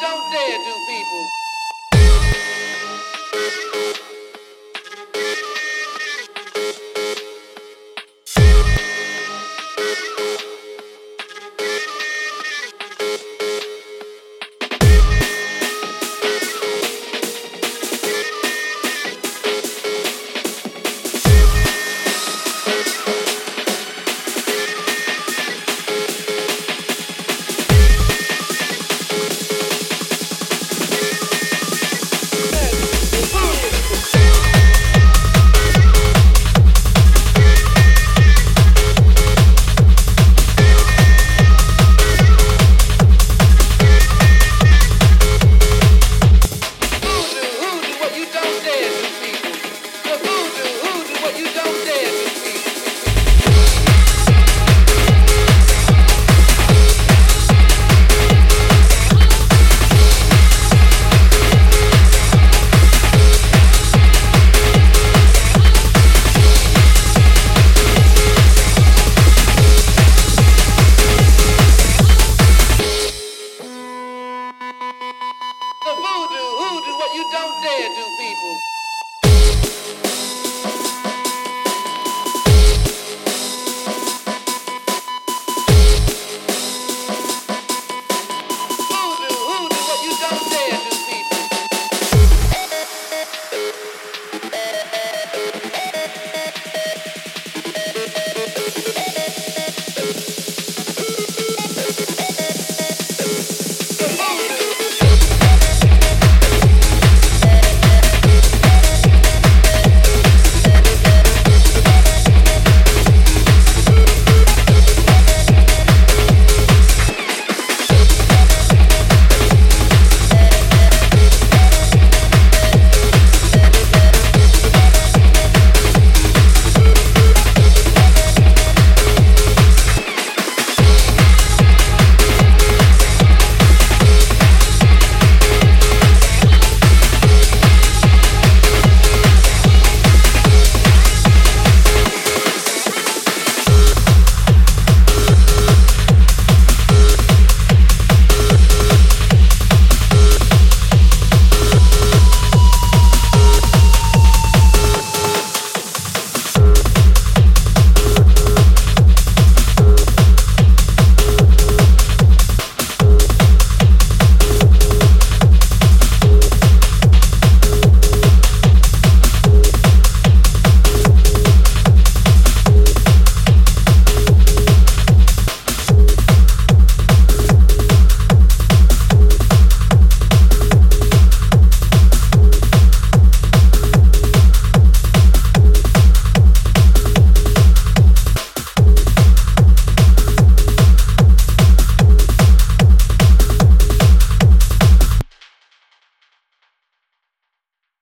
Don't dare do people. you don't dare do, people.